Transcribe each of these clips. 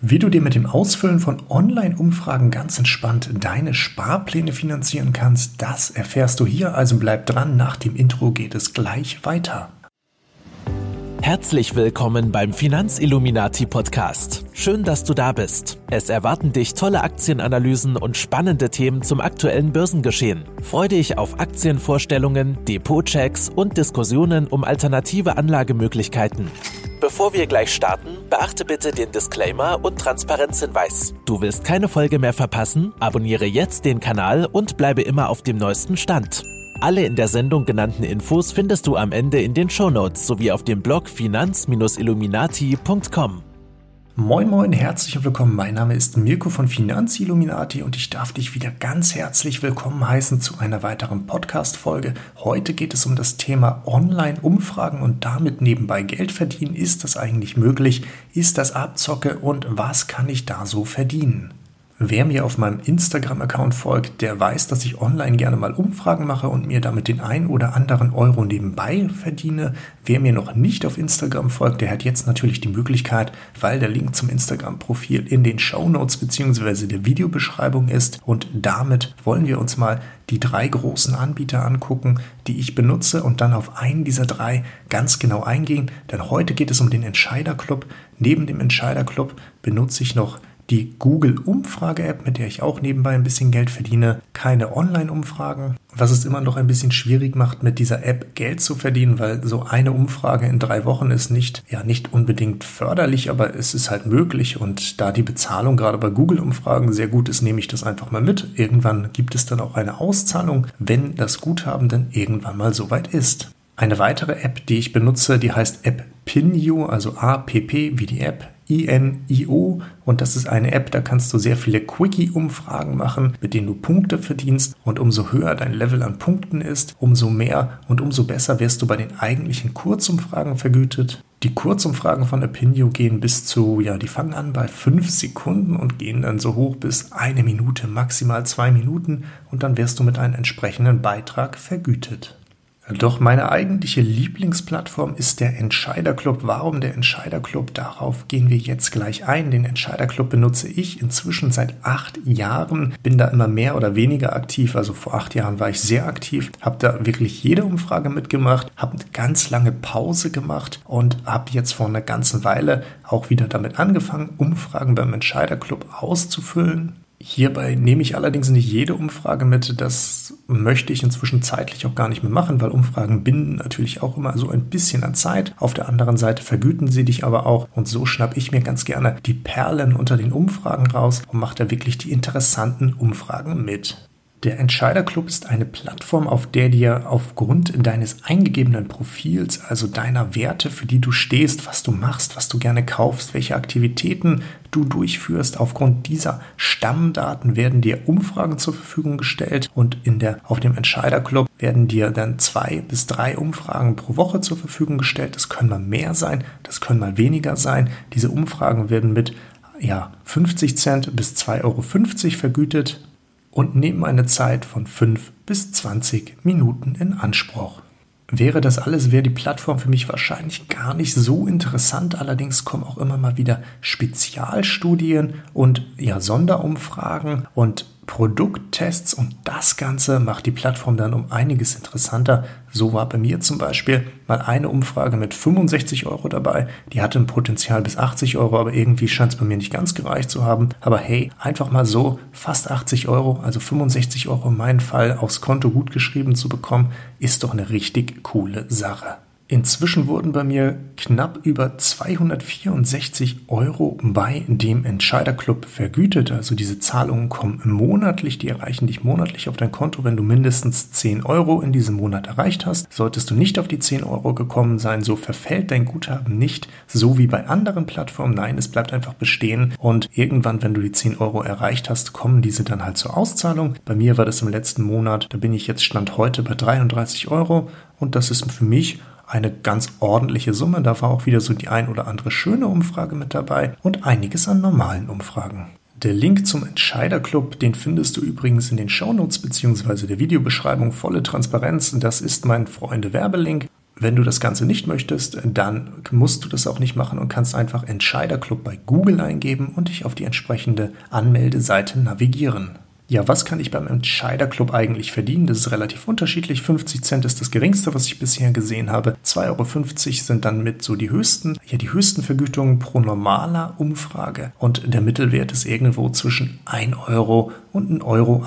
Wie du dir mit dem Ausfüllen von Online-Umfragen ganz entspannt deine Sparpläne finanzieren kannst, das erfährst du hier, also bleib dran, nach dem Intro geht es gleich weiter. Herzlich willkommen beim Finanzilluminati Podcast. Schön, dass du da bist. Es erwarten dich tolle Aktienanalysen und spannende Themen zum aktuellen Börsengeschehen. Freue dich auf Aktienvorstellungen, Depotchecks und Diskussionen um alternative Anlagemöglichkeiten. Bevor wir gleich starten, beachte bitte den Disclaimer und Transparenzhinweis. Du willst keine Folge mehr verpassen? Abonniere jetzt den Kanal und bleibe immer auf dem neuesten Stand. Alle in der Sendung genannten Infos findest du am Ende in den Shownotes sowie auf dem Blog finanz-illuminati.com. Moin Moin, herzlich willkommen. Mein Name ist Mirko von Finanzilluminati und ich darf dich wieder ganz herzlich willkommen heißen zu einer weiteren Podcast-Folge. Heute geht es um das Thema Online-Umfragen und damit nebenbei Geld verdienen. Ist das eigentlich möglich? Ist das Abzocke und was kann ich da so verdienen? Wer mir auf meinem Instagram-Account folgt, der weiß, dass ich online gerne mal Umfragen mache und mir damit den ein oder anderen Euro nebenbei verdiene. Wer mir noch nicht auf Instagram folgt, der hat jetzt natürlich die Möglichkeit, weil der Link zum Instagram-Profil in den Show Notes bzw. der Videobeschreibung ist. Und damit wollen wir uns mal die drei großen Anbieter angucken, die ich benutze und dann auf einen dieser drei ganz genau eingehen. Denn heute geht es um den Entscheider Club. Neben dem Entscheider Club benutze ich noch die Google-Umfrage-App, mit der ich auch nebenbei ein bisschen Geld verdiene, keine Online-Umfragen, was es immer noch ein bisschen schwierig macht, mit dieser App Geld zu verdienen, weil so eine Umfrage in drei Wochen ist nicht, ja, nicht unbedingt förderlich, aber es ist halt möglich und da die Bezahlung gerade bei Google-Umfragen sehr gut ist, nehme ich das einfach mal mit. Irgendwann gibt es dann auch eine Auszahlung, wenn das Guthaben dann irgendwann mal soweit ist. Eine weitere App, die ich benutze, die heißt App Pinio, also APP wie die App, INIO und das ist eine App, da kannst du sehr viele Quickie-Umfragen machen, mit denen du Punkte verdienst und umso höher dein Level an Punkten ist, umso mehr und umso besser wirst du bei den eigentlichen Kurzumfragen vergütet. Die Kurzumfragen von Opinio gehen bis zu, ja, die fangen an bei fünf Sekunden und gehen dann so hoch bis eine Minute, maximal zwei Minuten und dann wirst du mit einem entsprechenden Beitrag vergütet. Doch meine eigentliche Lieblingsplattform ist der Entscheiderclub. Warum der Entscheiderclub? Darauf gehen wir jetzt gleich ein. Den Entscheiderclub benutze ich inzwischen seit acht Jahren, bin da immer mehr oder weniger aktiv. Also vor acht Jahren war ich sehr aktiv, habe da wirklich jede Umfrage mitgemacht, habe eine ganz lange Pause gemacht und habe jetzt vor einer ganzen Weile auch wieder damit angefangen, Umfragen beim Entscheiderclub auszufüllen. Hierbei nehme ich allerdings nicht jede Umfrage mit. Das möchte ich inzwischen zeitlich auch gar nicht mehr machen, weil Umfragen binden natürlich auch immer so ein bisschen an Zeit. Auf der anderen Seite vergüten sie dich aber auch. Und so schnapp ich mir ganz gerne die Perlen unter den Umfragen raus und mache da wirklich die interessanten Umfragen mit. Der Entscheiderclub ist eine Plattform, auf der dir aufgrund deines eingegebenen Profils, also deiner Werte, für die du stehst, was du machst, was du gerne kaufst, welche Aktivitäten du durchführst, aufgrund dieser Stammdaten werden dir Umfragen zur Verfügung gestellt und in der, auf dem Entscheiderclub werden dir dann zwei bis drei Umfragen pro Woche zur Verfügung gestellt. Das können mal mehr sein, das können mal weniger sein. Diese Umfragen werden mit ja, 50 Cent bis 2,50 Euro vergütet und nehmen eine Zeit von 5 bis 20 Minuten in Anspruch. Wäre das alles, wäre die Plattform für mich wahrscheinlich gar nicht so interessant. Allerdings kommen auch immer mal wieder Spezialstudien und ja, Sonderumfragen und Produkttests und das Ganze macht die Plattform dann um einiges interessanter. So war bei mir zum Beispiel mal eine Umfrage mit 65 Euro dabei. Die hatte ein Potenzial bis 80 Euro, aber irgendwie scheint es bei mir nicht ganz gereicht zu haben. Aber hey, einfach mal so fast 80 Euro, also 65 Euro in meinem Fall aufs Konto gut geschrieben zu bekommen, ist doch eine richtig coole Sache. Inzwischen wurden bei mir knapp über 264 Euro bei dem Entscheiderclub vergütet. Also diese Zahlungen kommen monatlich, die erreichen dich monatlich auf dein Konto, wenn du mindestens 10 Euro in diesem Monat erreicht hast. Solltest du nicht auf die 10 Euro gekommen sein, so verfällt dein Guthaben nicht, so wie bei anderen Plattformen. Nein, es bleibt einfach bestehen und irgendwann, wenn du die 10 Euro erreicht hast, kommen diese dann halt zur Auszahlung. Bei mir war das im letzten Monat, da bin ich jetzt Stand heute bei 33 Euro und das ist für mich eine ganz ordentliche Summe. Da war auch wieder so die ein oder andere schöne Umfrage mit dabei und einiges an normalen Umfragen. Der Link zum Entscheiderclub, den findest du übrigens in den Shownotes bzw. der Videobeschreibung volle Transparenz. Das ist mein Freunde Werbelink. Wenn du das Ganze nicht möchtest, dann musst du das auch nicht machen und kannst einfach Entscheiderclub bei Google eingeben und dich auf die entsprechende Anmeldeseite navigieren. Ja, was kann ich beim Entscheiderclub eigentlich verdienen? Das ist relativ unterschiedlich. 50 Cent ist das geringste, was ich bisher gesehen habe. 2,50 Euro sind dann mit so die höchsten, ja, die höchsten Vergütungen pro normaler Umfrage. Und der Mittelwert ist irgendwo zwischen 1 Euro und 1,80 Euro.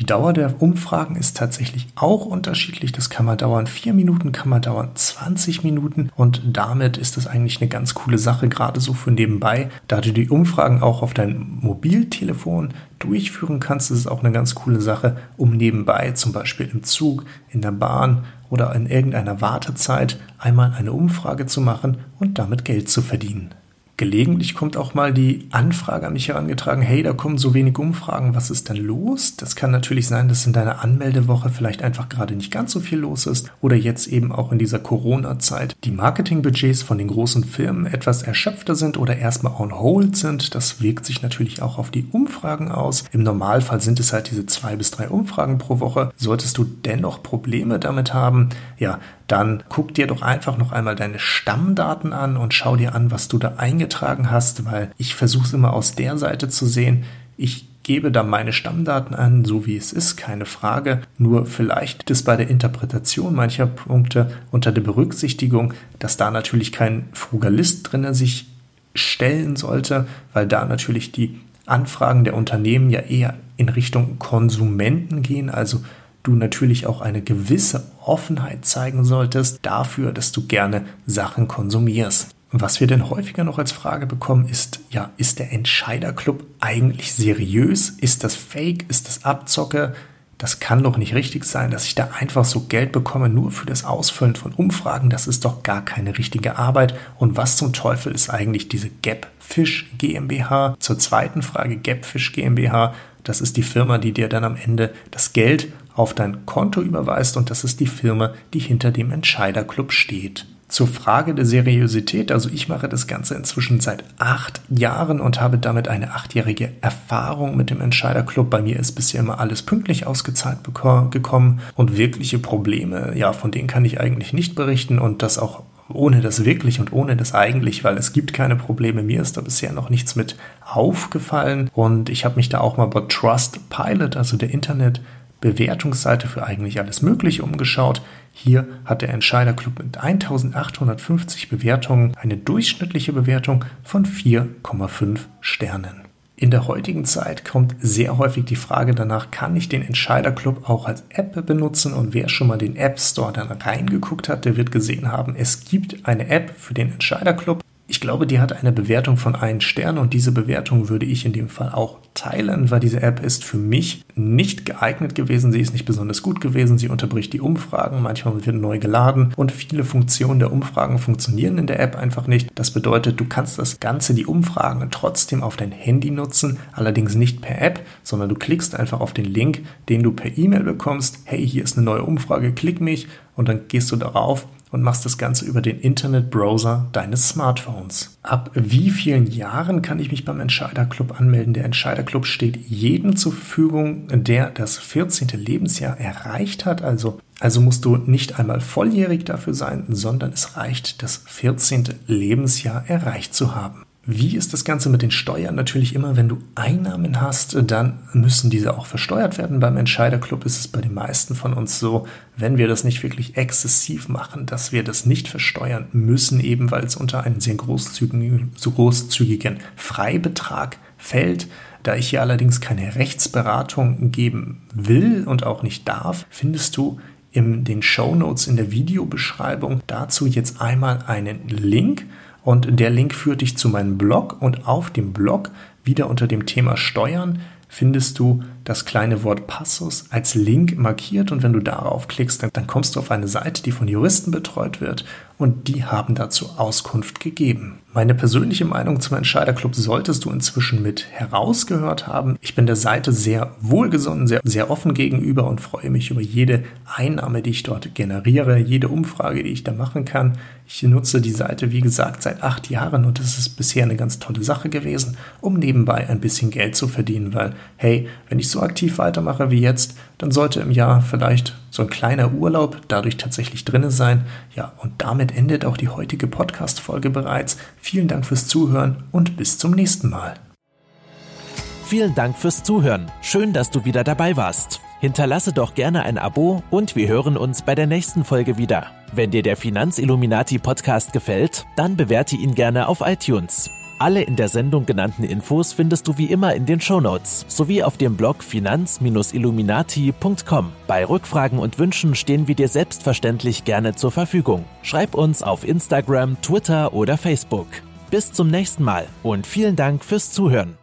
Die Dauer der Umfragen ist tatsächlich auch unterschiedlich. Das kann mal dauern vier Minuten, kann mal dauern 20 Minuten und damit ist das eigentlich eine ganz coole Sache, gerade so für nebenbei. Da du die Umfragen auch auf dein Mobiltelefon durchführen kannst, ist es auch eine ganz coole Sache, um nebenbei zum Beispiel im Zug, in der Bahn oder in irgendeiner Wartezeit einmal eine Umfrage zu machen und damit Geld zu verdienen. Gelegentlich kommt auch mal die Anfrage an mich herangetragen, hey, da kommen so wenig Umfragen, was ist denn los? Das kann natürlich sein, dass in deiner Anmeldewoche vielleicht einfach gerade nicht ganz so viel los ist oder jetzt eben auch in dieser Corona-Zeit die Marketingbudgets von den großen Firmen etwas erschöpfter sind oder erstmal on hold sind. Das wirkt sich natürlich auch auf die Umfragen aus. Im Normalfall sind es halt diese zwei bis drei Umfragen pro Woche. Solltest du dennoch Probleme damit haben, ja, dann guck dir doch einfach noch einmal deine Stammdaten an und schau dir an, was du da eingetragen hast, weil ich versuche es immer aus der Seite zu sehen. Ich gebe da meine Stammdaten an, so wie es ist, keine Frage. Nur vielleicht ist bei der Interpretation mancher Punkte unter der Berücksichtigung, dass da natürlich kein Frugalist drin sich stellen sollte, weil da natürlich die Anfragen der Unternehmen ja eher in Richtung Konsumenten gehen, also du natürlich auch eine gewisse Offenheit zeigen solltest dafür, dass du gerne Sachen konsumierst. Was wir denn häufiger noch als Frage bekommen ist, ja, ist der Entscheiderclub eigentlich seriös? Ist das Fake? Ist das Abzocke? Das kann doch nicht richtig sein, dass ich da einfach so Geld bekomme nur für das Ausfüllen von Umfragen. Das ist doch gar keine richtige Arbeit. Und was zum Teufel ist eigentlich diese Gapfish GmbH? Zur zweiten Frage, Gapfish GmbH, das ist die Firma, die dir dann am Ende das Geld auf dein Konto überweist und das ist die Firma, die hinter dem Entscheiderclub steht. Zur Frage der Seriosität, also ich mache das Ganze inzwischen seit acht Jahren und habe damit eine achtjährige Erfahrung mit dem Entscheiderclub. Bei mir ist bisher immer alles pünktlich ausgezahlt gekommen und wirkliche Probleme, ja, von denen kann ich eigentlich nicht berichten und das auch ohne das wirklich und ohne das eigentlich, weil es gibt keine Probleme. Mir ist da bisher noch nichts mit aufgefallen und ich habe mich da auch mal bei Trustpilot, also der Internet Bewertungsseite für eigentlich alles Mögliche umgeschaut. Hier hat der Entscheiderclub mit 1850 Bewertungen eine durchschnittliche Bewertung von 4,5 Sternen. In der heutigen Zeit kommt sehr häufig die Frage danach, kann ich den Entscheiderclub auch als App benutzen? Und wer schon mal den App Store dann reingeguckt hat, der wird gesehen haben, es gibt eine App für den Entscheiderclub. Ich glaube, die hat eine Bewertung von einem Stern und diese Bewertung würde ich in dem Fall auch teilen, weil diese App ist für mich nicht geeignet gewesen. Sie ist nicht besonders gut gewesen. Sie unterbricht die Umfragen. Manchmal wird neu geladen und viele Funktionen der Umfragen funktionieren in der App einfach nicht. Das bedeutet, du kannst das Ganze, die Umfragen trotzdem auf dein Handy nutzen, allerdings nicht per App, sondern du klickst einfach auf den Link, den du per E-Mail bekommst. Hey, hier ist eine neue Umfrage, klick mich und dann gehst du darauf und machst das Ganze über den Internetbrowser deines Smartphones. Ab wie vielen Jahren kann ich mich beim Entscheiderclub anmelden? Der Entscheiderclub steht jedem zur Verfügung, der das 14. Lebensjahr erreicht hat. Also, also musst du nicht einmal volljährig dafür sein, sondern es reicht, das 14. Lebensjahr erreicht zu haben. Wie ist das Ganze mit den Steuern? Natürlich immer, wenn du Einnahmen hast, dann müssen diese auch versteuert werden. Beim Entscheiderclub ist es bei den meisten von uns so, wenn wir das nicht wirklich exzessiv machen, dass wir das nicht versteuern müssen, eben weil es unter einen sehr großzügigen, so großzügigen Freibetrag fällt. Da ich hier allerdings keine Rechtsberatung geben will und auch nicht darf, findest du in den Show Notes in der Videobeschreibung dazu jetzt einmal einen Link und der Link führt dich zu meinem Blog. Und auf dem Blog wieder unter dem Thema Steuern findest du das kleine Wort Passus als Link markiert. Und wenn du darauf klickst, dann, dann, kommst du auf eine Seite, die von Juristen betreut wird und die haben dazu Auskunft gegeben. Meine persönliche Meinung zum Entscheiderclub solltest du inzwischen mit herausgehört haben. Ich bin der Seite sehr wohlgesonnen, sehr, sehr offen gegenüber und freue mich über jede Einnahme, die ich dort generiere, jede Umfrage, die ich da machen kann. Ich nutze die Seite, wie gesagt, seit acht Jahren und es ist bisher eine ganz tolle Sache gewesen, um nebenbei ein bisschen Geld zu verdienen, weil, hey, wenn ich so aktiv weitermache wie jetzt, dann sollte im Jahr vielleicht so ein kleiner Urlaub dadurch tatsächlich drinne sein. Ja, und damit endet auch die heutige Podcast-Folge bereits. Vielen Dank fürs Zuhören und bis zum nächsten Mal. Vielen Dank fürs Zuhören. Schön, dass du wieder dabei warst. Hinterlasse doch gerne ein Abo und wir hören uns bei der nächsten Folge wieder. Wenn dir der Finanzilluminati Podcast gefällt, dann bewerte ihn gerne auf iTunes. Alle in der Sendung genannten Infos findest du wie immer in den Shownotes sowie auf dem Blog finanz-illuminati.com. Bei Rückfragen und Wünschen stehen wir dir selbstverständlich gerne zur Verfügung. Schreib uns auf Instagram, Twitter oder Facebook. Bis zum nächsten Mal und vielen Dank fürs Zuhören.